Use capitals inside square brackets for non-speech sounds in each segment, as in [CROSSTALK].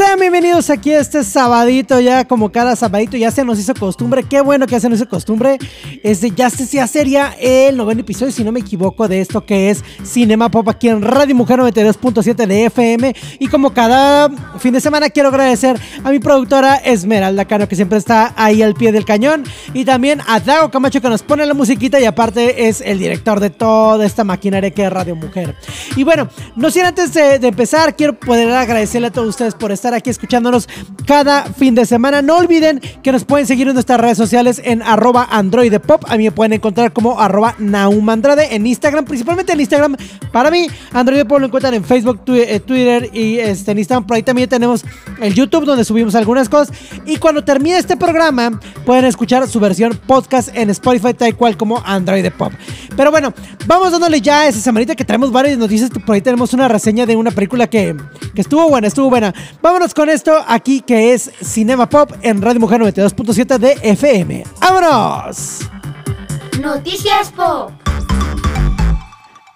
Sean bienvenidos aquí a este sabadito, ya como cada sabadito, ya se nos hizo costumbre, qué bueno que ya se nos hizo costumbre, este, ya, se, sería el noveno episodio, si no me equivoco, de esto que es Cinema Pop aquí en Radio Mujer 92.7 de FM, y como cada fin de semana quiero agradecer a mi productora Esmeralda Cano, que siempre está ahí al pie del cañón, y también a Dago Camacho, que nos pone la musiquita, y aparte es el director de toda esta maquinaria que es Radio Mujer. Y bueno, no sin antes de, de empezar, quiero poder agradecerle a todos ustedes por estar aquí escuchándonos cada fin de semana. No olviden que nos pueden seguir en nuestras redes sociales en arroba androidepop. A mí me pueden encontrar como arroba naumandrade en Instagram, principalmente en Instagram. Para mí, Android Pop lo encuentran en Facebook, eh, Twitter y este, en Instagram. Por ahí también tenemos el YouTube donde subimos algunas cosas. Y cuando termine este programa, pueden escuchar su versión podcast en Spotify, tal cual como Android Pop. Pero bueno, vamos dándole ya esa semanita que traemos varias noticias. Por ahí tenemos una reseña de una película que, estuvo buena, estuvo buena. Vámonos con esto aquí que es Cinema Pop en Radio Mujer 92.7 de FM. ¡Vámonos! Noticias Pop.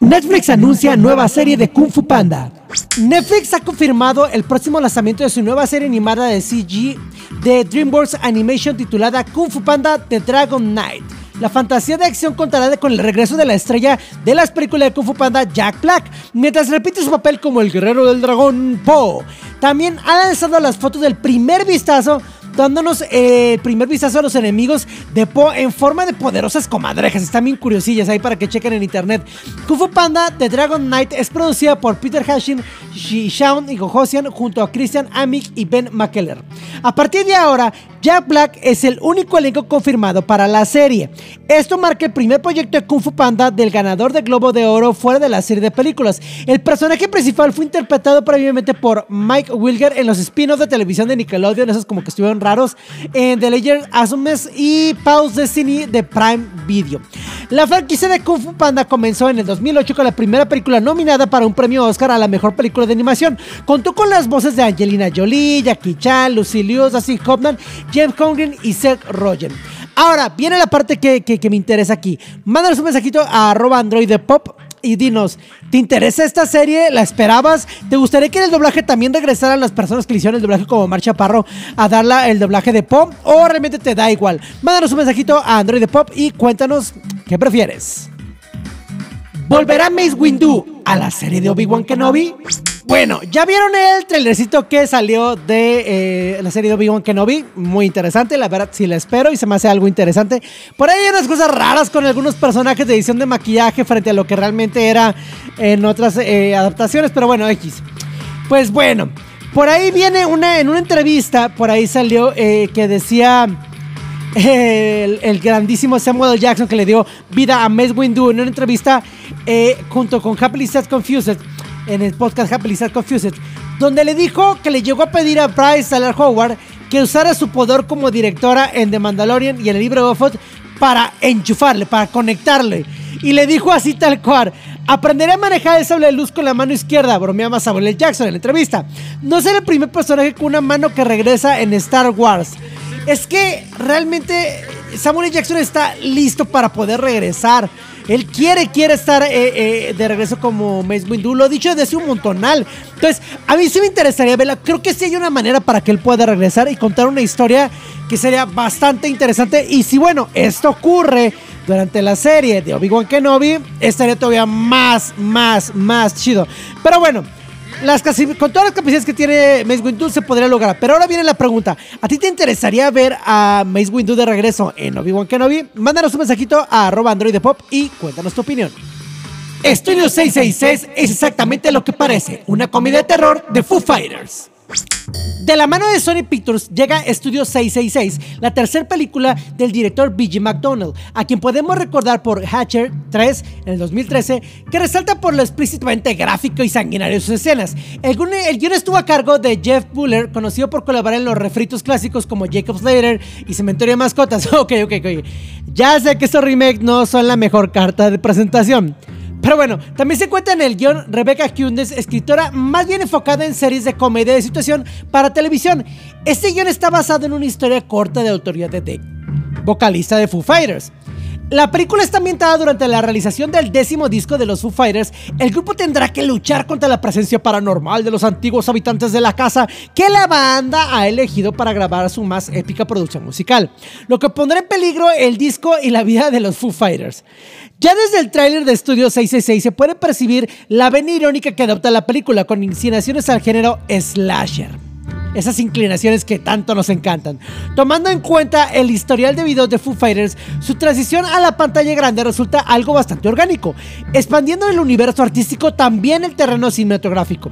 Netflix anuncia nueva serie de Kung Fu Panda. Netflix ha confirmado el próximo lanzamiento de su nueva serie animada de CG de DreamWorks Animation titulada Kung Fu Panda The Dragon Knight. La fantasía de acción contará con el regreso de la estrella de las películas de Kung Fu Panda Jack Black, mientras repite su papel como el guerrero del dragón Po. También ha lanzado las fotos del primer vistazo dándonos eh, el primer vistazo a los enemigos de Po en forma de poderosas comadrejas. Están bien curiosillas ahí para que chequen en internet. Kung Fu Panda The Dragon Knight es producida por Peter Hashin, Shi Shaun y Gohosian junto a Christian Amick y Ben McKellar. A partir de ahora, Jack Black es el único elenco confirmado para la serie. Esto marca el primer proyecto de Kung Fu Panda del ganador de Globo de Oro fuera de la serie de películas. El personaje principal fue interpretado previamente por Mike Wilger en los spin-offs de televisión de Nickelodeon, esos como que estuvieron raros, en The Legend Asumes y Pause Destiny de Prime Video. La franquicia de Kung Fu Panda comenzó en el 2008 con la primera película nominada para un premio Oscar a la mejor película de animación. Contó con las voces de Angelina Jolie, Jackie Chan, Lucy Liu, Dustin Hoffman, James Congreen y Seth Rogen. Ahora, viene la parte que me interesa aquí. Mándanos un mensajito a arroba androidepop y dinos, ¿te interesa esta serie? ¿La esperabas? ¿Te gustaría que en el doblaje también regresaran las personas que le hicieron el doblaje como Mar Chaparro a darle el doblaje de Pop? ¿O realmente te da igual? Mándanos un mensajito a Android de Pop y cuéntanos qué prefieres. ¿Volverá Mace Windu a la serie de Obi-Wan Kenobi? Bueno, ya vieron el trailercito que salió de eh, la serie de Obi-Wan Kenobi. Muy interesante, la verdad sí la espero y se me hace algo interesante. Por ahí hay unas cosas raras con algunos personajes de edición de maquillaje frente a lo que realmente era en otras eh, adaptaciones, pero bueno, X. Pues bueno, por ahí viene una, en una entrevista, por ahí salió eh, que decía el, grandísimo Samuel. Jackson que le dio vida a Mace Windu en una entrevista eh, junto con Happily Sad Confused en el podcast Happily Sad Confused donde le dijo que le llegó a pedir a Bryce Dallas Howard que usara su poder como directora en The Mandalorian y en el libro de Boba Fett para enchufarle, para conectarle. Y le dijo así tal cual, aprenderé a manejar el sable de luz con la mano izquierda, bromeaba Samuel. Jackson en la entrevista. No será el primer personaje con una mano que regresa en Star Wars. Es que realmente Samuel. Jackson está listo para poder regresar. Él quiere, quiere estar eh, eh, de regreso como Mace Windu. Lo he dicho desde un montonal. Entonces, a mí sí me interesaría verla. Creo que sí hay una manera para que él pueda regresar y contar una historia que sería bastante interesante. Y si, bueno, esto ocurre durante la serie de Obi-Wan Kenobi, estaría todavía más, más, más chido. Pero bueno. Las con todas las capacidades que tiene Mace Windu se podría lograr. Pero ahora viene la pregunta. ¿A ti te interesaría ver a Mace Windu de regreso en Obi-Wan Kenobi? Mándanos un mensajito a arroba androidepop y cuéntanos tu opinión. Estudio 666 es exactamente lo que parece, una comedia de terror de Foo Fighters. De la mano de Sony Pictures llega Estudio 666, la tercera película del director B.G. McDonald, a quien podemos recordar por Hatcher 3 en el 2013, que resalta por lo explícitamente gráfico y sanguinario de sus escenas. El, guion- el guion estuvo a cargo de Jeff Buller, conocido por colaborar en los refritos clásicos como Jacob's Later y Cementerio de Mascotas. [LAUGHS] ok, ok, ok. Ya sé que estos remakes no son la mejor carta de presentación. Pero bueno, también se encuentra en el guion Rebecca Kundes, escritora más bien enfocada en series de comedia de situación para televisión. Este guion está basado en una historia corta de autoría de Dave, vocalista de Foo Fighters. La película está ambientada durante la realización del décimo disco de los Foo Fighters. El grupo tendrá que luchar contra la presencia paranormal de los antiguos habitantes de la casa que la banda ha elegido para grabar su más épica producción musical, lo que pondrá en peligro el disco y la vida de los Foo Fighters. Ya desde el tráiler de Estudio 666 se puede percibir la vena irónica que adopta la película con inclinaciones al género slasher. Esas inclinaciones que tanto nos encantan. Tomando en cuenta el historial de videos de Foo Fighters, su transición a la pantalla grande resulta algo bastante orgánico, expandiendo el universo artístico también el terreno cinematográfico.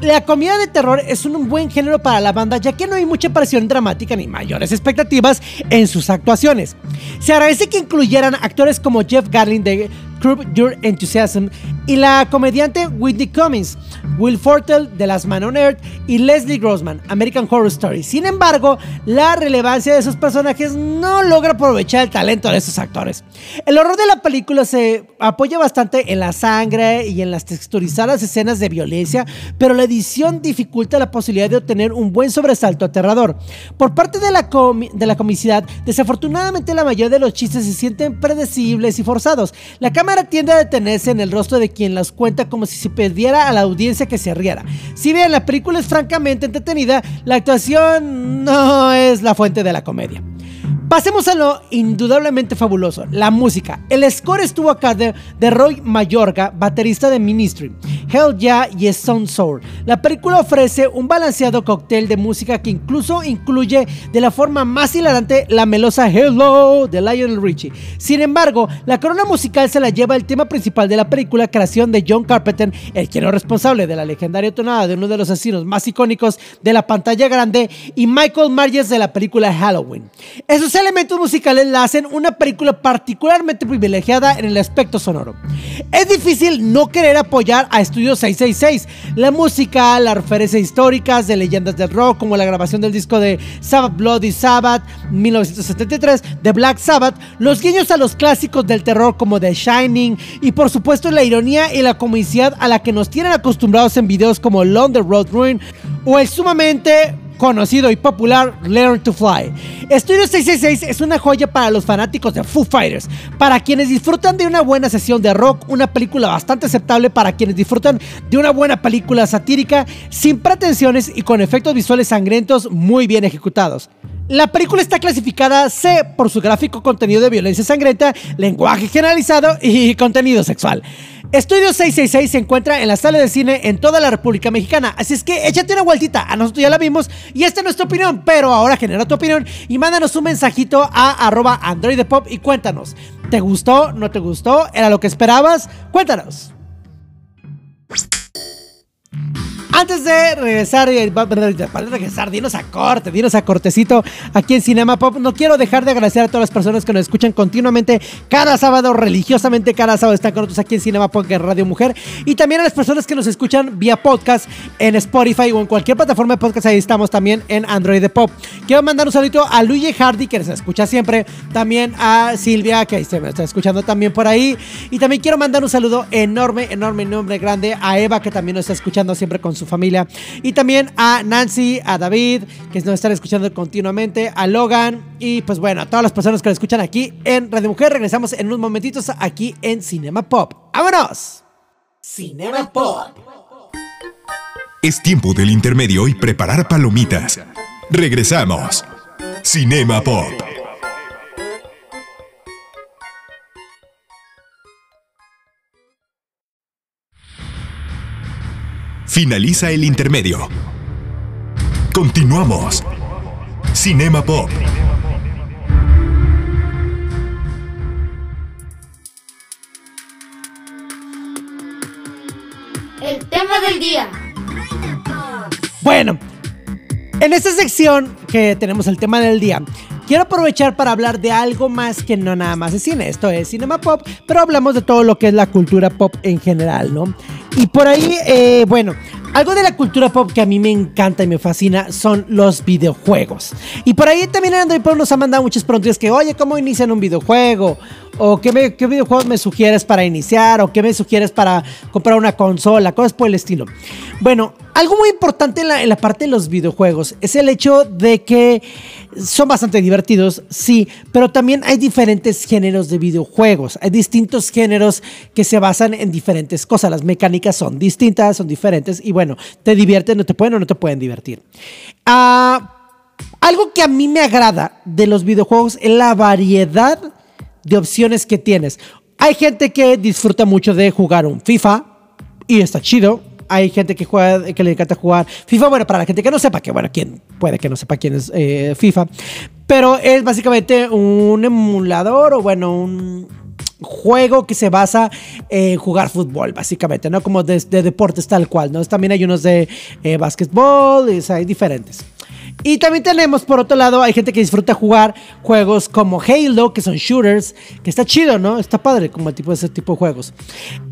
La comedia de terror es un buen género para la banda ya que no hay mucha presión dramática ni mayores expectativas en sus actuaciones. Se agradece que incluyeran actores como Jeff Garlin de Curb Your Enthusiasm y la comediante Whitney Cummings, Will Fortel de Las Man on Earth y Leslie Grossman, American Horror Story. Sin embargo, la relevancia de esos personajes no logra aprovechar el talento de esos actores. El horror de la película se apoya bastante en la sangre y en las texturizadas escenas de violencia, pero la edición dificulta la posibilidad de obtener un buen sobresalto aterrador. Por parte de la, de la comicidad, desafortunadamente la mayoría de los chistes se sienten predecibles y forzados. La cámara tiende a detenerse en el rostro de quien las cuenta como si se pidiera a la audiencia que se riera. Si bien la película es francamente entretenida, la actuación no es la fuente de la comedia. Pasemos a lo indudablemente fabuloso, la música. El score estuvo a cargo de Roy Mayorga, baterista de Ministry, Hell Yeah y Stone Sour. La película ofrece un balanceado cóctel de música que incluso incluye de la forma más hilarante la melosa Hello de Lionel Richie. Sin embargo, la corona musical se la lleva el tema principal de la película, creación de John Carpenter, el quien es responsable de la legendaria tonada de uno de los asesinos más icónicos de la pantalla grande, y Michael Myers de la película Halloween. Esos elementos musicales la hacen una película particularmente privilegiada en el aspecto sonoro. Es difícil no querer apoyar a Estudio 666. La música, las referencias históricas de leyendas del rock, como la grabación del disco de Sabbath Bloody Sabbath 1973 de Black Sabbath, los guiños a los clásicos del terror como The Shining y por supuesto la ironía y la comicidad a la que nos tienen acostumbrados en videos como the Road Ruin o el sumamente conocido y popular Learn to Fly. Studio 666 es una joya para los fanáticos de Foo Fighters, para quienes disfrutan de una buena sesión de rock, una película bastante aceptable para quienes disfrutan de una buena película satírica, sin pretensiones y con efectos visuales sangrientos muy bien ejecutados. La película está clasificada C por su gráfico contenido de violencia sangrienta, lenguaje generalizado y contenido sexual. Estudio 666 se encuentra en la sala de cine en toda la República Mexicana, así es que échate una vueltita, a nosotros ya la vimos y esta es nuestra opinión, pero ahora genera tu opinión y mándanos un mensajito a arroba androidepop y cuéntanos, ¿te gustó? ¿No te gustó? ¿Era lo que esperabas? Cuéntanos. Antes de regresar, eh, para regresar, dinos a corte, dinos a cortecito aquí en Cinema Pop. No quiero dejar de agradecer a todas las personas que nos escuchan continuamente cada sábado, religiosamente cada sábado están con nosotros aquí en Cinema Pop en Radio Mujer. Y también a las personas que nos escuchan vía podcast en Spotify o en cualquier plataforma de podcast. Ahí estamos también en Android de Pop. Quiero mandar un saludito a Luigi Hardy, que nos escucha siempre. También a Silvia, que se me está escuchando también por ahí. Y también quiero mandar un saludo enorme, enorme, enorme, grande a Eva, que también nos está escuchando siempre con su familia. Y también a Nancy, a David, que nos están escuchando continuamente, a Logan y pues bueno, a todas las personas que nos escuchan aquí en Radio Mujer. Regresamos en unos momentitos aquí en Cinema Pop. ¡Vámonos! Cinema Pop. Es tiempo del intermedio y preparar palomitas. Regresamos. Cinema Pop. Finaliza el intermedio. Continuamos. Cinema Pop. tema del día. Bueno, en esta sección que tenemos el tema del día, quiero aprovechar para hablar de algo más que no nada más de cine. Esto es Cinema Pop, pero hablamos de todo lo que es la cultura pop en general, ¿no? Y por ahí, eh, bueno, algo de la cultura pop que a mí me encanta y me fascina son los videojuegos. Y por ahí también Android Pop nos ha mandado muchas preguntas que, oye, ¿cómo inician un videojuego? ¿O qué, me, videojuegos me sugieres para iniciar? ¿O qué me sugieres para comprar una consola? Cosas por el estilo. Bueno, algo muy importante en la, en la parte de los videojuegos es el hecho de que son bastante divertidos, sí, pero también hay diferentes géneros de videojuegos. Hay distintos géneros que se basan en diferentes cosas. Las mecánicas son distintas, son diferentes y bueno, te divierten, no te pueden o no te pueden divertir. Ah, algo que a mí me agrada de los videojuegos es la variedad de opciones que tienes. Hay gente que disfruta mucho de jugar un FIFA y está chido. Hay gente que juega, que le encanta jugar FIFA. Bueno, para la gente que no sepa, que bueno, quién puede que no sepa quién es eh, FIFA, pero es básicamente un emulador o bueno, un juego que se basa en jugar fútbol, básicamente, ¿no? Como de, de deportes tal cual, ¿no? También hay unos de eh, básquetbol, y, o hay diferentes. Y también tenemos, por otro lado, hay gente que disfruta jugar juegos como Halo, que son shooters, que está chido, ¿no? Está padre como el tipo de ese tipo de juegos.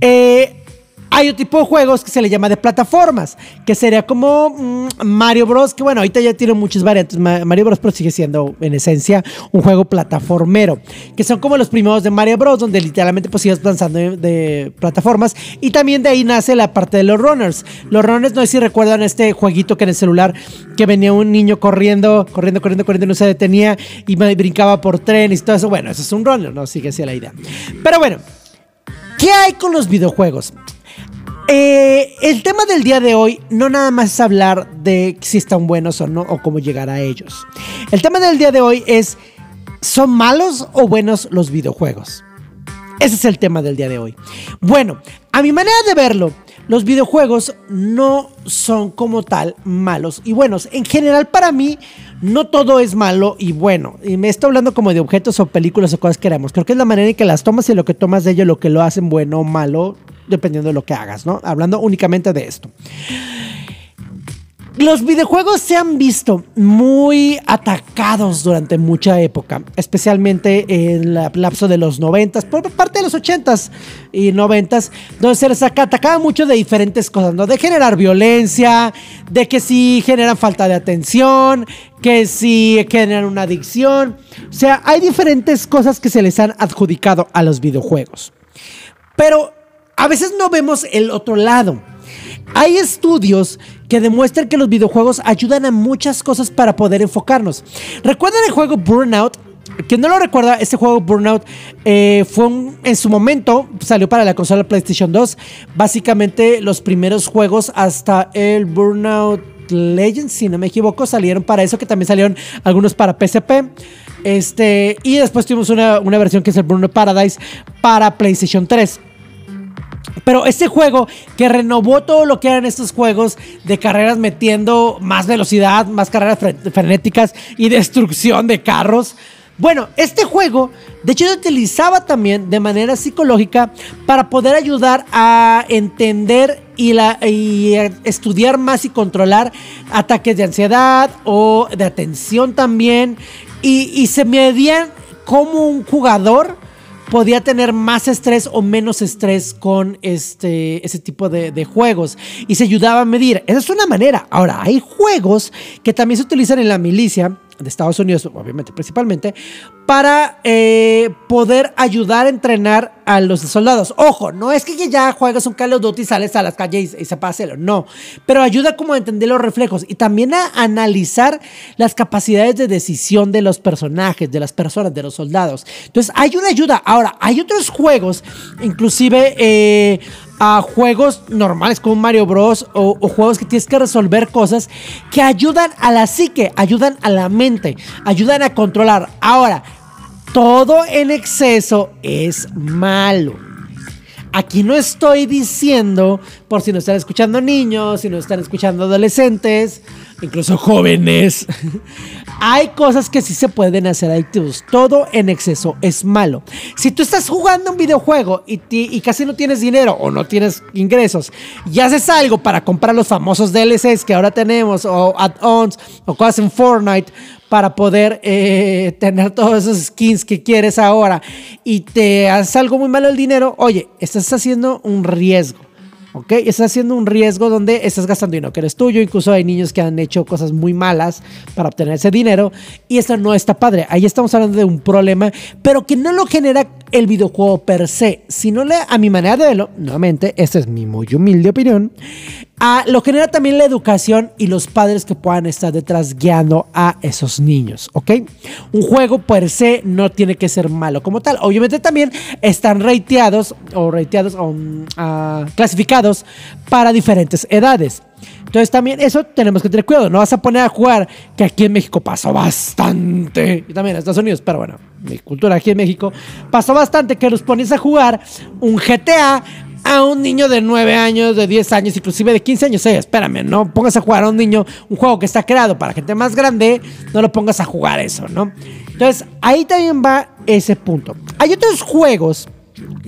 Eh, hay otro tipo de juegos que se le llama de plataformas, que sería como mm, Mario Bros, que bueno, ahorita ya tiene muchas variantes. Ma- Mario Bros, pero sigue siendo en esencia un juego plataformero, que son como los primeros de Mario Bros, donde literalmente pues lanzando de, plataformas. Y también de ahí nace la parte de los runners. Los runners, no sé si recuerdan este jueguito que en el celular, que venía un niño corriendo, corriendo, corriendo, corriendo, no se detenía y brincaba por trenes y todo eso. Bueno, eso es un runner, no sigue así la idea. Pero bueno, ¿qué hay con los videojuegos? Eh, el tema del día de hoy no nada más es hablar de si están buenos o no o cómo llegar a ellos. El tema del día de hoy es, ¿son malos o buenos los videojuegos? Ese es el tema del día de hoy. Bueno, a mi manera de verlo, los videojuegos no son como tal malos y buenos. En general, para mí, no todo es malo y bueno. Y me estoy hablando como de objetos o películas o cosas que queremos. Creo que es la manera en que las tomas y lo que tomas de ello lo que lo hacen bueno o malo, dependiendo de lo que hagas, ¿no? Hablando únicamente de esto. Los videojuegos se han visto muy atacados durante mucha época, especialmente en el lapso de los 90, por parte de los 80s y 90s, donde se les aca- atacaba mucho de diferentes cosas, ¿no? De generar violencia, de que si generan falta de atención, que si generan una adicción. O sea, hay diferentes cosas que se les han adjudicado a los videojuegos. Pero a veces no vemos el otro lado. Hay estudios que demuestran que los videojuegos ayudan a muchas cosas para poder enfocarnos. ¿Recuerdan el juego Burnout? Quien no lo recuerda, este juego Burnout eh, fue en su momento, salió para la consola PlayStation 2. Básicamente los primeros juegos hasta el Burnout Legends, si no me equivoco, salieron para eso, que también salieron algunos para PSP. Este, y después tuvimos una, una versión que es el Burnout Paradise para PlayStation 3. Pero este juego que renovó todo lo que eran estos juegos de carreras metiendo más velocidad, más carreras fre- frenéticas y destrucción de carros. Bueno, este juego, de hecho, se utilizaba también de manera psicológica para poder ayudar a entender y, estudiar más y controlar ataques de ansiedad o de atención también. Y, y se medían como un jugador podía tener más estrés o menos estrés con este, ese tipo de, de juegos y se ayudaba a medir. Esa es una manera. Ahora, hay juegos que también se utilizan en la milicia de Estados Unidos, obviamente principalmente, para eh, poder ayudar a entrenar a los soldados. Ojo, no es que ya juegas un Call of Duty y sales a las calles y, y sepas hacerlo, no, pero ayuda como a entender los reflejos y también a analizar las capacidades de decisión de los personajes, de las personas, de los soldados. Entonces, hay una ayuda. Ahora, hay otros juegos, inclusive eh, a juegos normales como Mario Bros. O, juegos que tienes que resolver cosas que ayudan a la psique, ayudan a la mente, ayudan a controlar. Ahora, todo en exceso es malo. Aquí no estoy diciendo, por si nos están escuchando niños, si nos están escuchando adolescentes, incluso jóvenes, [LAUGHS] hay cosas que sí se pueden hacer adictivos. Todo en exceso es malo. Si tú estás jugando un videojuego y, casi no tienes dinero o no tienes ingresos y haces algo para comprar los famosos DLCs que ahora tenemos o add-ons o cosas en Fortnite para poder eh, tener todos esos skins que quieres ahora y te haces algo muy malo el dinero, oye, estás haciendo un riesgo. ¿Ok? Estás haciendo un riesgo donde estás gastando dinero que eres tuyo. Incluso hay niños que han hecho cosas muy malas para obtener ese dinero. Y esto no está padre. Ahí estamos hablando de un problema, pero que no lo genera el videojuego per se, sino le- a mi manera de verlo, nuevamente, esta es mi muy humilde opinión, a, lo genera también la educación y los padres que puedan estar detrás guiando a esos niños, ¿ok? Un juego per se no tiene que ser malo como tal. Obviamente también están rateados o rateados o mm, ah, clasificados para diferentes edades. Entonces también eso tenemos que tener cuidado. No vas a poner a jugar, que aquí en México pasó bastante. Y también en Estados Unidos, pero bueno, mi cultura aquí en México pasó bastante que los pones a jugar un GTA a un niño de 9 años, de 10 años, inclusive de 15 años. Oye, espérame, no pongas a jugar a un niño un juego que está creado para gente más grande, no lo pongas a jugar eso, ¿no? Entonces ahí también va ese punto. Hay otros juegos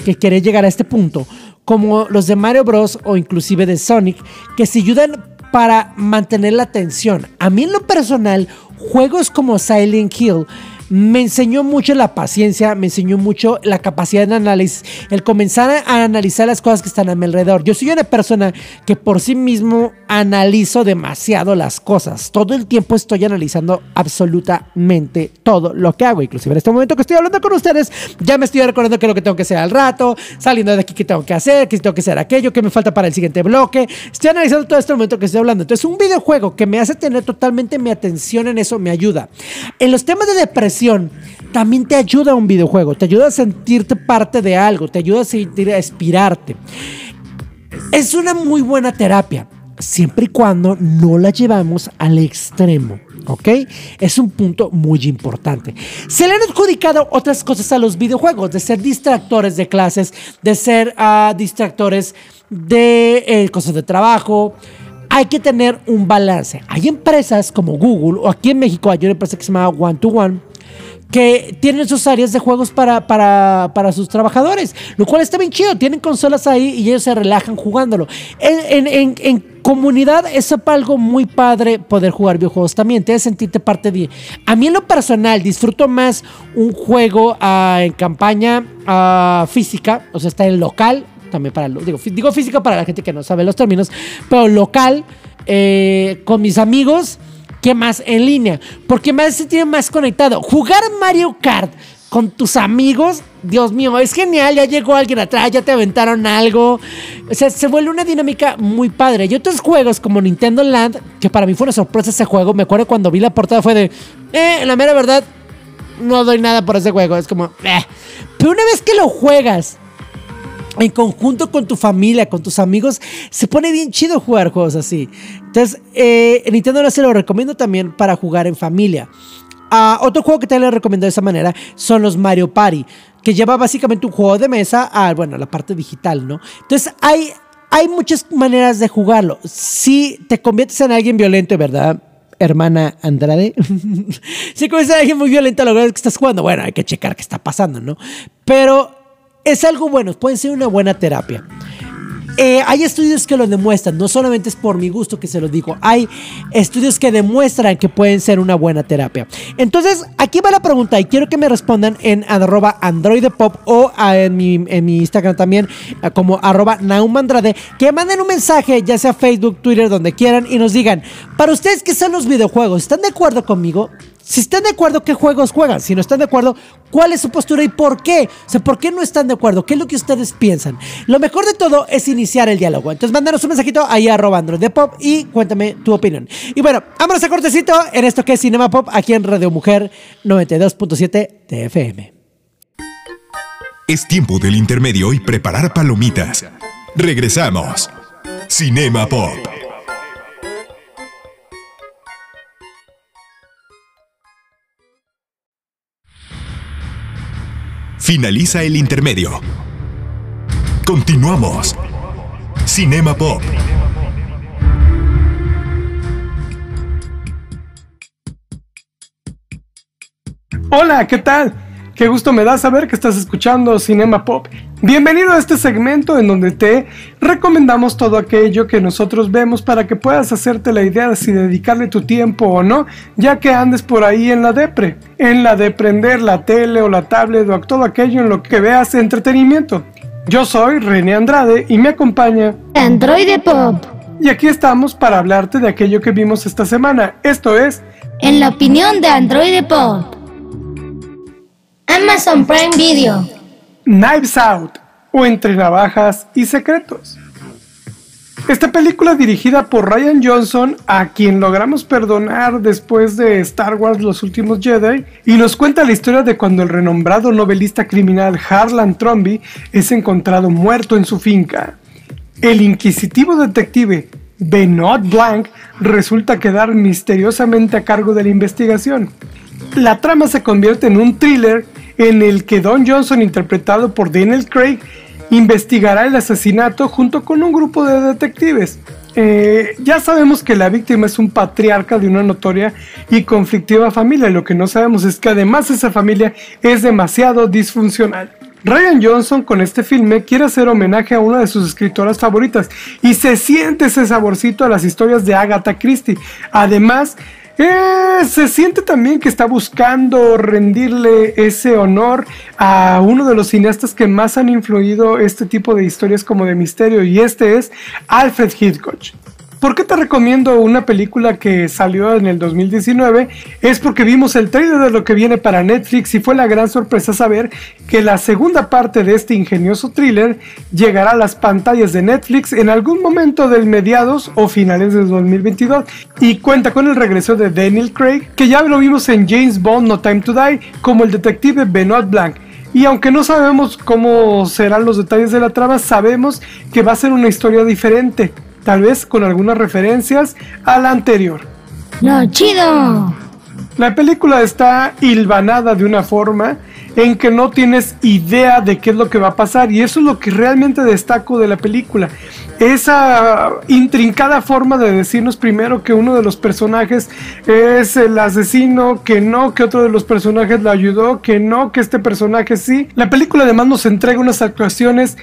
que quieren llegar a este punto, como los de Mario Bros. o inclusive de Sonic, que se ayudan para mantener la atención. A mí en lo personal, juegos como Silent Hill me enseñó mucho la paciencia, me enseñó mucho la capacidad de análisis, el comenzar a analizar las cosas que están a mi alrededor. Yo soy una persona que por sí mismo analizo demasiado las cosas. Todo el tiempo estoy analizando absolutamente todo lo que hago. Inclusive en este momento que estoy hablando con ustedes, ya me estoy recordando qué es lo que tengo que hacer al rato, saliendo de aquí qué tengo que hacer, qué tengo que hacer aquello, qué me falta para el siguiente bloque. Estoy analizando todo este momento que estoy hablando. Entonces, un videojuego que me hace tener totalmente mi atención en eso me ayuda. En los temas de depresión, también te ayuda un videojuego, te ayuda a sentirte parte de algo, te ayuda a sentir, a inspirarte. Es una muy buena terapia, siempre y cuando no la llevamos al extremo. ¿Ok? Es un punto muy importante. Se le han adjudicado otras cosas a los videojuegos, de ser distractores de clases, de ser ah, distractores de eh, cosas de trabajo. Hay que tener un balance. Hay empresas como Google, o aquí en México hay una empresa que se llama One to One, que tienen sus áreas de juegos para, para, para sus trabajadores, lo cual está bien chido. Tienen consolas ahí y ellos se relajan jugándolo. En, en- en- en comunidad es algo muy padre poder jugar videojuegos también. Te sentirte parte de. A mí en lo personal disfruto más un juego ah, en campaña ah, física, o sea, está en local. También para digo, digo física para la gente que no sabe los términos, pero local, eh, con mis amigos, que más en línea, porque me hace sentir más conectado. Jugar Mario Kart con tus amigos, Dios mío, es genial. Ya llegó alguien atrás, ya te aventaron algo. O sea, se vuelve una dinámica muy padre. Y otros juegos como Nintendo Land, que para mí fue una sorpresa ese juego. Me acuerdo cuando vi la portada fue de, eh, la mera verdad, no doy nada por ese juego. Es como, eh. Pero una vez que lo juegas en conjunto con tu familia, con tus amigos, se pone bien chido jugar juegos así. Entonces, eh, Nintendo se lo recomiendo también para jugar en familia. Ah, otro juego que también les recomiendo de esa manera son los Mario Party, que lleva básicamente un juego de mesa a, bueno, la parte digital, ¿no? Entonces, hay, hay muchas maneras de jugarlo. Si te conviertes en alguien violento, ¿verdad? hermana Andrade. [LAUGHS] si comienza alguien muy violento a lo que estás jugando, bueno, hay que checar qué está pasando, ¿no? Pero es algo bueno, puede ser una buena terapia. Eh, hay estudios que lo demuestran, no solamente es por mi gusto que se lo digo, hay estudios que demuestran que pueden ser una buena terapia. Entonces, aquí va la pregunta y quiero que me respondan en arroba o ah, en, mi, en mi Instagram también ah, como arroba naumandrade, que manden un mensaje, ya sea Facebook, Twitter, donde quieran, y nos digan, para ustedes, ¿qué son los videojuegos? ¿Están de acuerdo conmigo? Si están de acuerdo, ¿qué juegos juegan? Si no están de acuerdo, ¿cuál es su postura y por qué? O sea, ¿por qué no están de acuerdo? ¿Qué es lo que ustedes piensan? Lo mejor de todo es iniciar el diálogo. Entonces, mándanos un mensajito ahí arroba Android de Pop y cuéntame tu opinión. Y bueno, vámonos a cortecito en esto que es Cinema Pop aquí en Radio Mujer 92.7 TFM. Es tiempo del intermedio y preparar palomitas. Regresamos. Cinema Pop. Finaliza el intermedio. Continuamos. Cinema Pop. Hola, ¿qué tal? Qué gusto me da saber que estás escuchando Cinema Pop. Bienvenido a este segmento en donde te recomendamos todo aquello que nosotros vemos para que puedas hacerte la idea de si dedicarle tu tiempo o no, ya que andes por ahí en la depre, en la de prender la tele o la tablet o todo aquello en lo que veas entretenimiento. Yo soy René Andrade y me acompaña Android Pop. Y aquí estamos para hablarte de aquello que vimos esta semana. Esto es En la opinión de Android Pop. Amazon Prime Video. Knives Out o Entre Navajas y Secretos. Esta película dirigida por Ryan Johnson, a quien logramos perdonar después de Star Wars Los Últimos Jedi, y nos cuenta la historia de cuando el renombrado novelista criminal Harlan Tromby es encontrado muerto en su finca. El inquisitivo detective Benoit Blanc resulta quedar misteriosamente a cargo de la investigación. La trama se convierte en un thriller en el que Don Johnson, interpretado por Daniel Craig, investigará el asesinato junto con un grupo de detectives. Eh, ya sabemos que la víctima es un patriarca de una notoria y conflictiva familia. Lo que no sabemos es que además esa familia es demasiado disfuncional. Ryan Johnson con este filme quiere hacer homenaje a una de sus escritoras favoritas y se siente ese saborcito a las historias de Agatha Christie. Además, eh, se siente también que está buscando rendirle ese honor a uno de los cineastas que más han influido este tipo de historias como de misterio y este es Alfred Hitchcock. ¿Por qué te recomiendo una película que salió en el 2019? Es porque vimos el trailer de lo que viene para Netflix y fue la gran sorpresa saber que la segunda parte de este ingenioso thriller llegará a las pantallas de Netflix en algún momento del mediados o finales del 2022 y cuenta con el regreso de Daniel Craig, que ya lo vimos en James Bond No Time to Die como el detective Benoit Blanc. Y aunque no sabemos cómo serán los detalles de la trama, sabemos que va a ser una historia diferente tal vez con algunas referencias a la anterior. ¡No, chido! La película está hilvanada de una forma en que no tienes idea de qué es lo que va a pasar y eso es lo que realmente destaco de la película. Esa intrincada forma de decirnos primero que uno de los personajes es el asesino, que no, que otro de los personajes lo ayudó, que no, que este personaje sí. La película además nos entrega unas actuaciones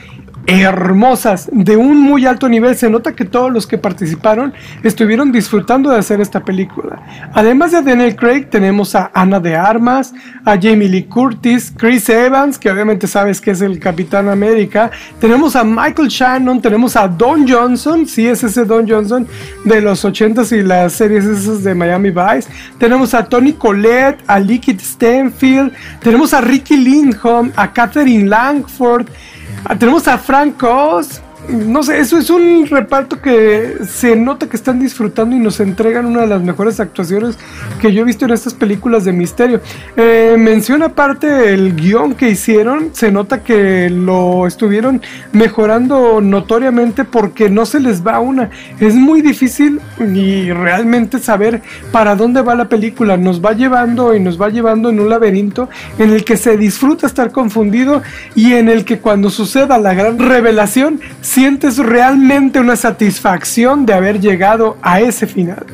hermosas, de un muy alto nivel. Se nota que todos los que participaron estuvieron disfrutando de hacer esta película. Además de Daniel Craig, tenemos a Ana de Armas, a Jamie Lee Curtis, Chris Evans, que obviamente sabes que es el Capitán América. Tenemos a Michael Shannon, tenemos a Don Johnson, sí es ese Don Johnson de los 80s y las series esas de Miami Vice. Tenemos a Tony Collette, a Liquid Stanfield, tenemos a Ricky Lindholm, a Catherine Langford. Ah, tenemos a Frank Oz. No sé, eso es un reparto que se nota que están disfrutando y nos entregan una de las mejores actuaciones que yo he visto en estas películas de misterio. Eh, menciona aparte el guion que hicieron, se nota que lo estuvieron mejorando notoriamente porque no se les va una. Es muy difícil y realmente saber para dónde va la película. Nos va llevando y nos va llevando en un laberinto en el que se disfruta estar confundido y en el que cuando suceda la gran revelación sientes realmente una satisfacción de haber llegado a ese final.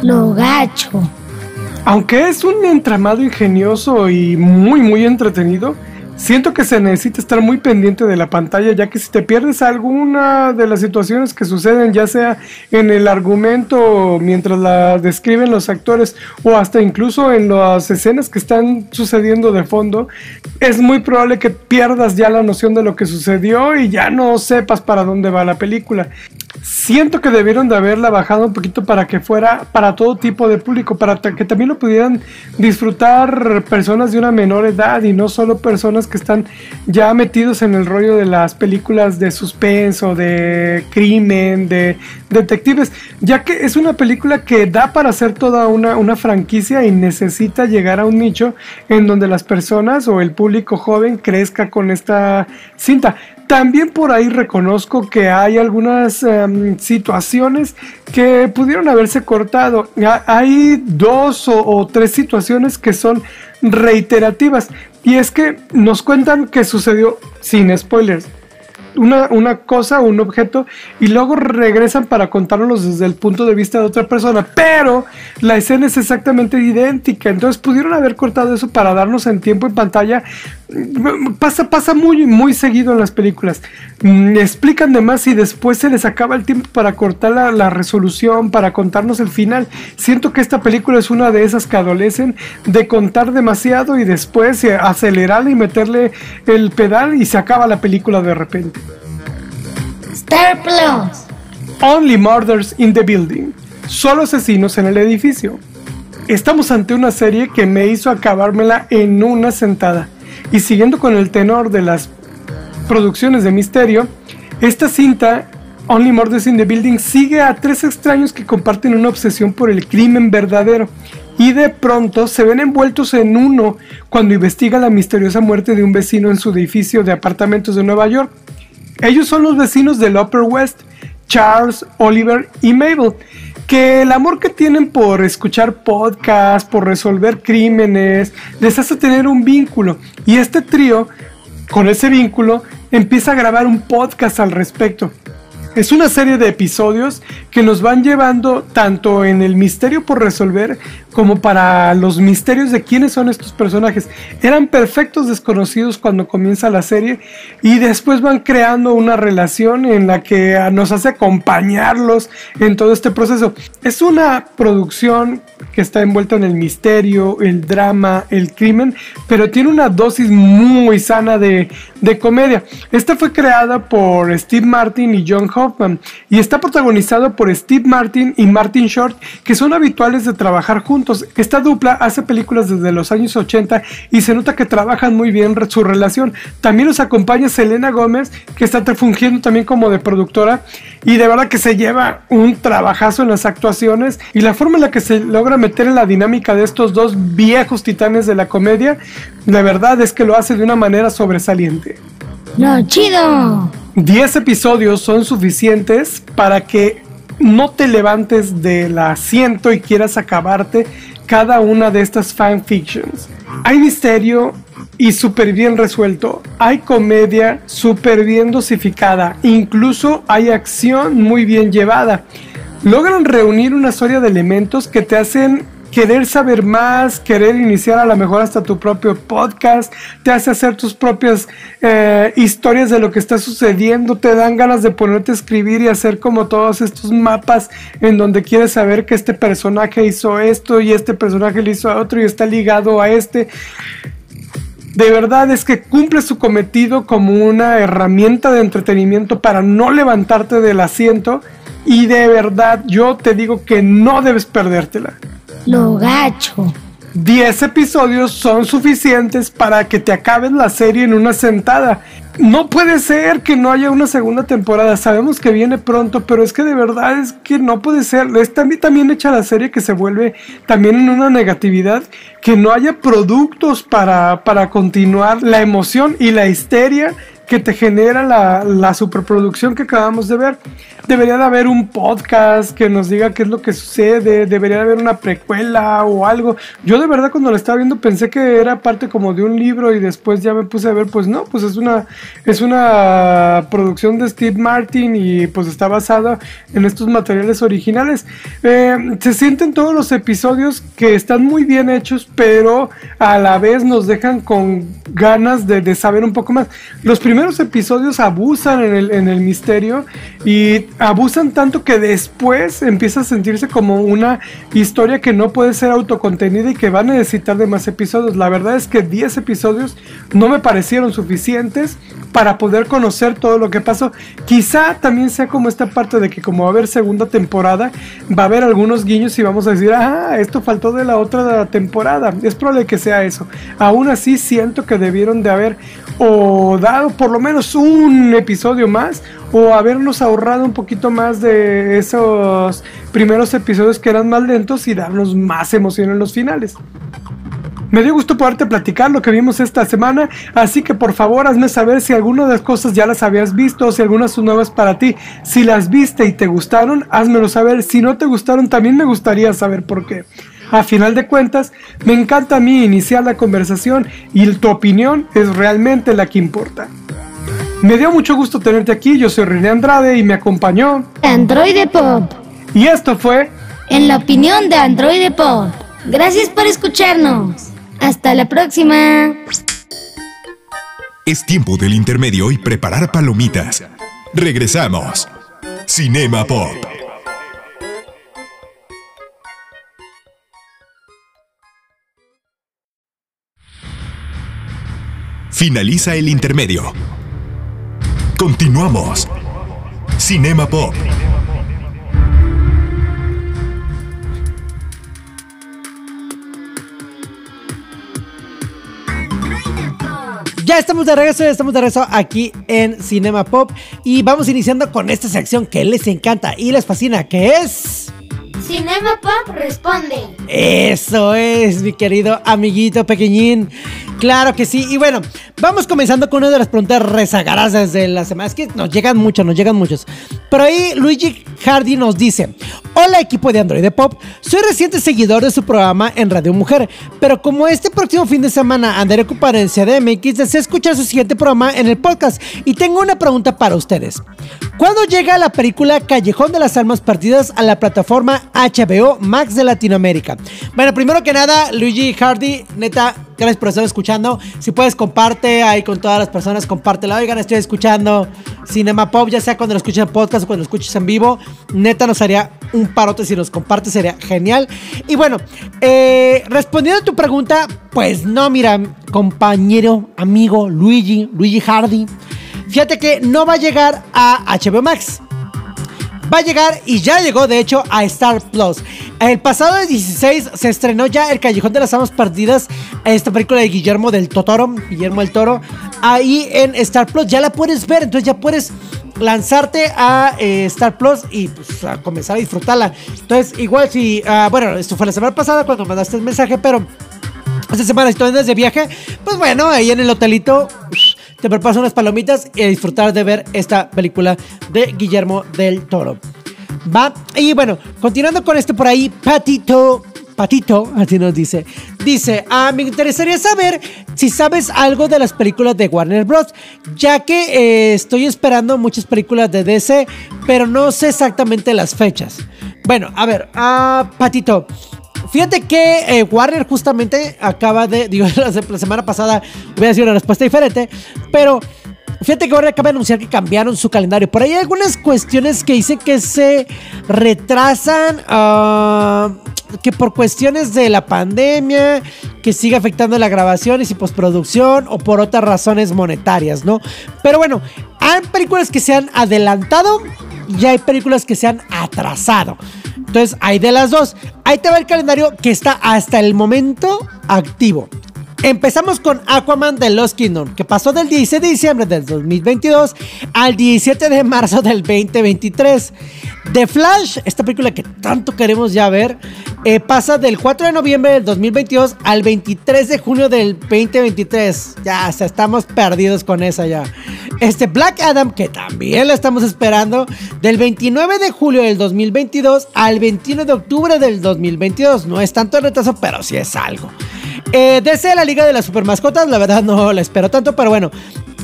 Lo gacho. Aunque es un entramado ingenioso y muy muy entretenido, siento que se necesita estar muy pendiente de la pantalla, ya que si te pierdes alguna de las situaciones que suceden, ya sea en el argumento mientras la describen los actores o hasta incluso en las escenas que están sucediendo de fondo, es muy probable que pierdas ya la noción de lo que sucedió y ya no sepas para dónde va la película. Siento que debieron de haberla bajado un poquito para que fuera para todo tipo de público, para que también lo pudieran disfrutar personas de una menor edad y no solo personas que están ya metidos en el rollo de las películas de suspenso, de crimen, de detectives, ya que es una película que da para hacer toda una, una franquicia y necesita llegar a un nicho en donde las personas o el público joven crezca con esta cinta. También por ahí reconozco que hay algunas em, situaciones que pudieron haberse cortado. Hay dos o, o tres situaciones que son reiterativas. Y es que nos cuentan que sucedió sin spoilers una, una cosa, un objeto, y luego regresan para contárnoslos desde el punto de vista de otra persona, pero la escena es exactamente idéntica, entonces pudieron haber cortado eso para darnos en tiempo en pantalla. Pasa, pasa muy, muy seguido en las películas. Mm, explican de más y después se les acaba el tiempo para cortar la, la resolución, para contarnos el final. Siento que esta película es una de esas que adolecen de contar demasiado y después acelerarle y meterle el pedal y se acaba la película de repente. Star Plus. Only Murders in the Building. Solo asesinos en el edificio. Estamos ante una serie que me hizo acabármela en una sentada. Y siguiendo con el tenor de las producciones de misterio, esta cinta, Only Murders in the Building, sigue a tres extraños que comparten una obsesión por el crimen verdadero y de pronto se ven envueltos en uno cuando investiga la misteriosa muerte de un vecino en su edificio de apartamentos de Nueva York. Ellos son los vecinos del Upper West, Charles, Oliver y Mabel, que el amor que tienen por escuchar podcasts, por resolver crímenes, les hace tener un vínculo. Y este trío, con ese vínculo, empieza a grabar un podcast al respecto. Es una serie de episodios que nos van llevando tanto en el misterio por resolver como para los misterios de quiénes son estos personajes. Eran perfectos desconocidos cuando comienza la serie y después van creando una relación en la que nos hace acompañarlos en todo este proceso. Es una producción que está envuelta en el misterio, el drama, el crimen, pero tiene una dosis muy sana de, de comedia. Esta fue creada por Steve Martin y John Hoffman y está protagonizado por Steve Martin y Martin Short, que son habituales de trabajar juntos esta dupla hace películas desde los años 80 y se nota que trabajan muy bien su relación. También nos acompaña Selena Gómez, que está fungiendo también como de productora y de verdad que se lleva un trabajazo en las actuaciones y la forma en la que se logra meter en la dinámica de estos dos viejos titanes de la comedia, la verdad es que lo hace de una manera sobresaliente. ¡No, chido! 10 episodios son suficientes para que no te levantes del asiento y quieras acabarte cada una de estas fanfictions. Hay misterio y súper bien resuelto. Hay comedia súper bien dosificada. Incluso hay acción muy bien llevada. Logran reunir una serie de elementos que te hacen querer saber más, querer iniciar a lo mejor hasta tu propio podcast, te hace hacer tus propias eh, historias de lo que está sucediendo, te dan ganas de ponerte a escribir y hacer como todos estos mapas en donde quieres saber que este personaje hizo esto y este personaje le hizo a otro y está ligado a este. De verdad es que cumple su cometido como una herramienta de entretenimiento para no levantarte del asiento y de verdad yo te digo que no debes perdértela. Lo gacho. 10 episodios son suficientes para que te acabes la serie en una sentada. No puede ser que no haya una segunda temporada. Sabemos que viene pronto, pero es que de verdad es que no puede ser. Está también hecha la serie que se vuelve también en una negatividad. Que no haya productos para, para continuar la emoción y la histeria que te genera la, la, superproducción que acabamos de ver. Debería de haber un podcast que nos diga qué es lo que sucede, debería de haber una precuela o algo. Yo de verdad cuando lo estaba viendo pensé que era parte como de un libro y después ya me puse a ver, pues no, pues es una, es una producción de Steve Martin y pues está basada en estos materiales originales. Eh, se sienten todos los episodios que están muy bien hechos, pero a la vez nos dejan con ganas de, de saber un poco más. Los primeros episodios abusan en el, en el misterio y abusan tanto que después empieza a sentirse como una historia que no puede ser autocontenida y que va a necesitar de más episodios. La verdad es que 10 episodios no me parecieron suficientes para poder conocer todo lo que pasó. Quizá también sea como esta parte de que como va a haber segunda temporada, va a haber algunos guiños y vamos a decir, ah, esto faltó de la otra temporada. Es probable que sea eso. Aún así siento que debieron de haber o dado por lo menos un episodio más o habernos ahorrado un poquito más de esos primeros episodios que eran más lentos y darnos más emoción en los finales. Me dio gusto poderte platicar lo que vimos esta semana, así que por favor hazme saber si alguna de las cosas ya las habías visto o si algunas son nuevas para ti. Si las viste y te gustaron, házmelo saber. Si no te gustaron, también me gustaría saber por qué. A final de cuentas, me encanta a mí iniciar la conversación y tu opinión es realmente la que importa. Me dio mucho gusto tenerte aquí, yo soy René Andrade y me acompañó Android Pop. Y esto fue En la opinión de Android Pop. Gracias por escucharnos. Hasta la próxima. Es tiempo del intermedio y preparar palomitas. Regresamos. Cinema Pop. Finaliza el intermedio. Continuamos. Cinema Pop. Ya estamos de regreso, ya estamos de regreso aquí en Cinema Pop y vamos iniciando con esta sección que les encanta y les fascina, que es... Cinema Pop responde. Eso es, mi querido amiguito pequeñín. Claro que sí. Y bueno, vamos comenzando con una de las preguntas rezagadas desde la semana. Es que nos llegan muchos, nos llegan muchos. Pero ahí Luigi Hardy nos dice: Hola, equipo de Android Pop. Soy reciente seguidor de su programa en Radio Mujer. Pero como este próximo fin de semana andaré ocupado en CDMX, deseo escuchar su siguiente programa en el podcast. Y tengo una pregunta para ustedes: ¿Cuándo llega la película Callejón de las Almas Perdidas a la plataforma HBO Max de Latinoamérica? Bueno, primero que nada, Luigi Hardy, neta, gracias por estar escuchando. Si puedes, comparte ahí con todas las personas, compártela. Oigan, estoy escuchando Cinema Pop, ya sea cuando lo escuches en podcast o cuando lo escuches en vivo. Neta, nos haría un parote si nos compartes, sería genial. Y bueno, eh, respondiendo a tu pregunta, pues no, mira, compañero, amigo Luigi, Luigi Hardy. Fíjate que no va a llegar a HBO Max. Va a llegar y ya llegó de hecho a Star Plus. El pasado 16 se estrenó ya El Callejón de las Almas Perdidas, esta película de Guillermo del Totoro, Guillermo del Toro. Ahí en Star Plus ya la puedes ver, entonces ya puedes lanzarte a eh, Star Plus y pues, a comenzar a disfrutarla. Entonces, igual si, ah, bueno, esto fue la semana pasada cuando mandaste el mensaje, pero esta semana si tú andas de viaje, pues bueno, ahí en el hotelito te preparas unas palomitas y disfrutar de ver esta película de Guillermo del Toro. Va, y bueno, continuando con este por ahí, Patito. Patito, así nos dice. Dice, ah, me interesaría saber si sabes algo de las películas de Warner Bros. Ya que eh, estoy esperando muchas películas de DC, pero no sé exactamente las fechas. Bueno, a ver, ah, Patito. Fíjate que eh, Warner justamente acaba de, digo, [LAUGHS] la, semana pasada voy a decir una respuesta diferente, pero fíjate que Warner acaba de anunciar que cambiaron su calendario. Por ahí hay algunas cuestiones que dicen que se retrasan, ah, que por cuestiones de la pandemia, que sigue afectando las grabaciones y postproducción, o por otras razones monetarias, ¿no? Pero bueno, hay películas que se han adelantado y hay películas que se han atrasado. Entonces, hay de las dos. Ahí te va el calendario que está hasta el momento activo. Empezamos con Aquaman de Lost Kingdom, que pasó del 16 de diciembre del 2022 al 17 de marzo del 2023. The Flash, esta película que tanto queremos ya ver, eh, pasa del 4 de noviembre del 2022 al 23 de junio del 2023. Ya, hasta estamos perdidos con esa ya. Este Black Adam, que también la estamos esperando, del 29 de julio del 2022 al 21 de octubre del 2022. No es tanto el retraso, pero sí es algo. Eh, DC la Liga de las Supermascotas, la verdad no la espero tanto, pero bueno.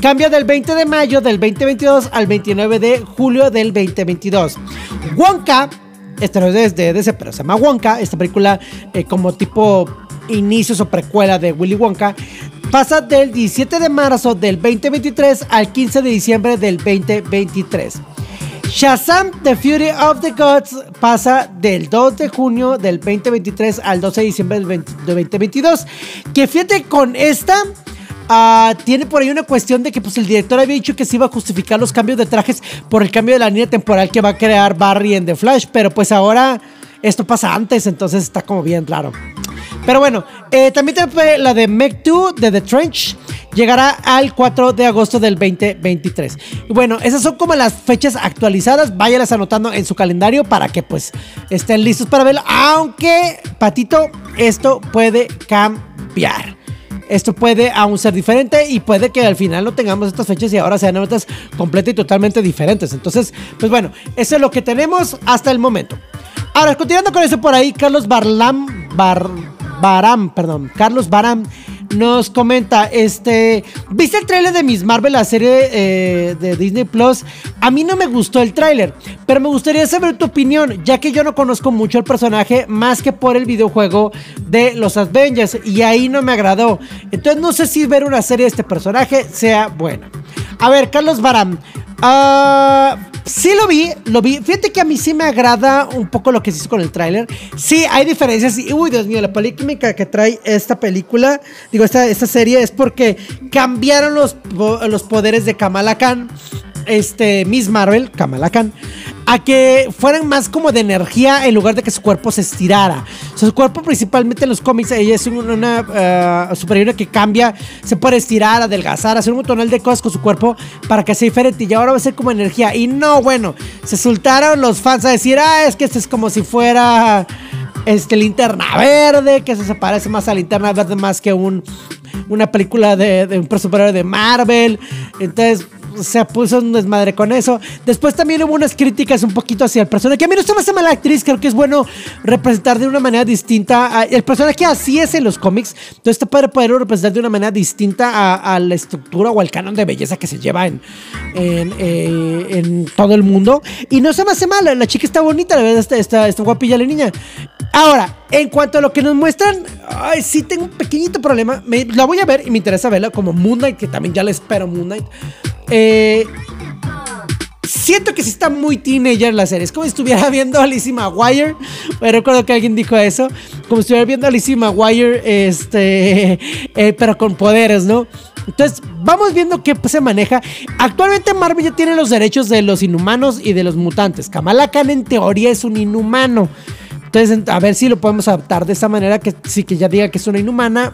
Cambia del 20 de mayo del 2022 al 29 de julio del 2022. Wonka, esta no es de DC, pero se llama Wonka. Esta película eh, como tipo inicios o precuela de Willy Wonka. Pasa del 17 de marzo del 2023 al 15 de diciembre del 2023. Shazam The Fury of the Gods pasa del 2 de junio del 2023 al 12 de diciembre del 20 de 2022. Que fíjate con esta. ah, tiene por ahí una cuestión de que pues el director había dicho que se iba a justificar los cambios de trajes por el cambio de la línea temporal que va a crear Barry en The Flash, pero pues ahora esto pasa antes, entonces está como bien raro. Pero bueno, eh, también te- la de Meg 2 de The Trench llegará al 4 de agosto del 2023. Y bueno, esas son como las fechas actualizadas. Váyalas anotando en su calendario para que pues estén listos para verlo. Aunque, Patito, esto puede cambiar. Esto puede aún ser diferente y puede que al final no tengamos estas fechas y ahora sean otras completamente y totalmente diferentes. Entonces, pues bueno, eso es lo que tenemos hasta el momento. Ahora, continuando con eso por ahí, Carlos Barlam, Bar, Baram, perdón, Carlos Baram nos comenta, este, ¿viste el tráiler de Miss Marvel, la serie eh, de Disney Plus? A mí no me gustó el tráiler, pero me gustaría saber tu opinión, ya que yo no conozco mucho el personaje más que por el videojuego de los Avengers y ahí no me agradó. Entonces no sé si ver una serie de este personaje sea buena. A ver, Carlos Baram. Ah, sí lo vi, lo vi. Fíjate que a mí sí me agrada un poco lo que se hizo con el tráiler. Sí, hay diferencias. Uy, Dios mío, la polémica que trae esta película, digo, esta, esta serie es porque cambiaron los, los poderes de Kamala Khan este, Miss Marvel, Kamala Khan, a que fueran más como de energía en lugar de que su cuerpo se estirara. su cuerpo principalmente en los cómics, ella es una uh, superhéroe que cambia, se puede estirar, adelgazar, hacer un montón de cosas con su cuerpo para que sea diferente y ahora va a ser como energía. Y no, bueno, se soltaron los fans a decir, ah, es que este es como si fuera este linterna verde, que se parece más a linterna verde más que un, una película de, de un superhéroe de Marvel. Entonces, se puso un desmadre con eso. Después también hubo unas críticas un poquito hacia el personaje. A mí no se me hace mala actriz, creo que es bueno representar de una manera distinta. el personaje así es en los cómics. Entonces está padre representar de una manera distinta a, la estructura o al canon de belleza que se lleva en, eh, en, todo el mundo. Y no se me hace mal, la chica está bonita, la verdad está, está, guapilla la niña. Ahora, en cuanto a lo que nos muestran, ay, sí tengo un pequeñito problema. la voy a ver y me interesa verla como Moon Knight, que también ya la espero Moon Knight. Eh, siento que sí está muy teenager la serie. Es como si estuviera viendo a Lizzie McGuire. Me recuerdo que alguien dijo eso. Como si estuviera viendo a Lizzie McGuire, este, eh, pero con poderes, ¿no? Entonces, vamos viendo qué se maneja. Actualmente Marvel ya tiene los derechos de los inhumanos y de los mutantes. Kamala Khan en teoría es un inhumano. Entonces, a ver si lo podemos adaptar de esa manera que sí que ya diga que es una inhumana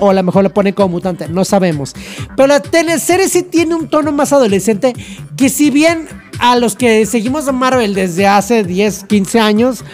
o a lo mejor lo pone como mutante, no sabemos. Pero la teleserie sí tiene un tono más adolescente que si bien a los que seguimos a Marvel desde hace 10, 15 años,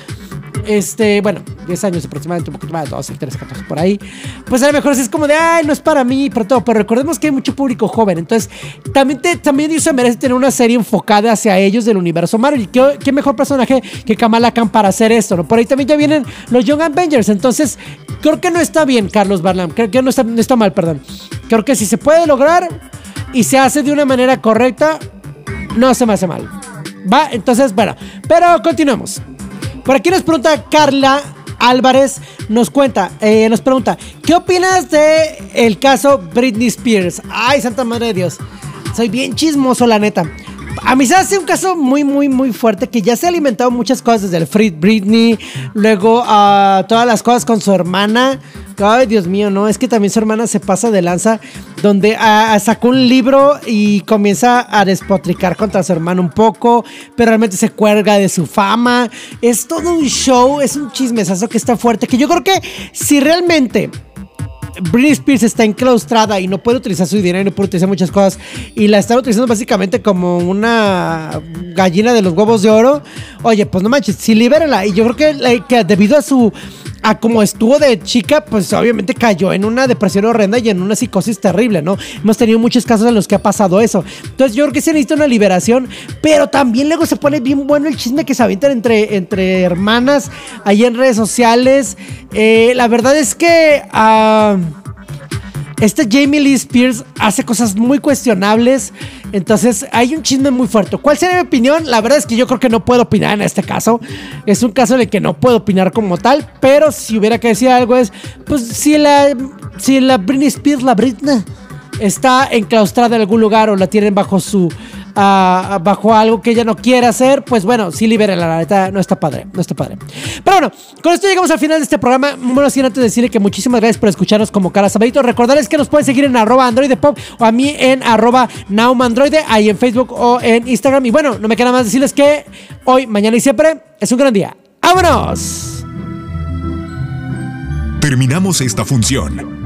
este, bueno, 10 años aproximadamente, un poquito más, 12, 13, 14 por ahí, pues a lo mejor es como de, ay, no es para mí, pero todo, pero recordemos que hay mucho público joven, entonces también, te, también se merece tener una serie enfocada hacia ellos del universo Marvel, y qué, qué mejor personaje que Kamala Khan para hacer esto, ¿no? Por ahí también ya vienen los Young Avengers, entonces creo que no está bien, Carlos Barlam, creo que no está, no está mal, perdón, creo que si se puede lograr y se hace de una manera correcta, no se me hace mal. Va, entonces, bueno, pero continuamos. Por aquí nos pregunta Carla Álvarez, nos cuenta, eh, nos pregunta, ¿qué opinas de el caso Britney Spears? Ay, santa madre de Dios. Soy bien chismoso, la neta. A mí se hace un caso muy, muy, muy fuerte que ya se ha alimentado muchas cosas desde el Free Britney, luego ah, todas las cosas con su hermana. Ay, Dios mío, no, es que también su hermana se pasa de lanza, donde ah, sacó un libro y comienza a despotricar contra su hermano un poco, pero realmente se cuelga de su fama. Es todo un show, es un chismesazo que está fuerte, que yo creo que si realmente Britney Spears está enclaustrada y no puede utilizar su dinero no puede utilizar muchas cosas y la están utilizando básicamente como una gallina de los huevos de oro. Oye, pues no manches, sí libérala. Y yo creo que debido a su a como estuvo de chica, pues obviamente cayó en una depresión horrenda y en una psicosis terrible, ¿no? Hemos tenido muchos casos en los que ha pasado eso. Entonces yo creo que se necesita una liberación, pero también luego se pone bien bueno el chisme que se avientan entre, entre hermanas ahí en redes sociales. Eh, la verdad es que... Uh, este Jamie Lee Spears hace cosas muy cuestionables. Entonces hay un chisme muy fuerte. ¿Cuál sería mi opinión? La verdad es que yo creo que no puedo opinar en este caso. Es un caso en el que no puedo opinar como tal. Pero si hubiera que decir algo es, pues si la, si la Britney Spears, la Britney, está enclaustrada en algún lugar o la tienen bajo su bajo algo que ella no quiere hacer, pues bueno, sí libera la neta, no está padre, no está padre. Pero bueno, con esto llegamos al final de este programa. Bueno, sin antes de decirle que muchísimas gracias por escucharnos como cara sabadito. Recordarles que nos pueden seguir en arroba Android Pop o a mí en arroba Naumandroide, ahí en Facebook o en Instagram. Y bueno, no me queda más decirles que hoy, mañana y siempre es un gran día. ¡Vámonos! Terminamos esta función.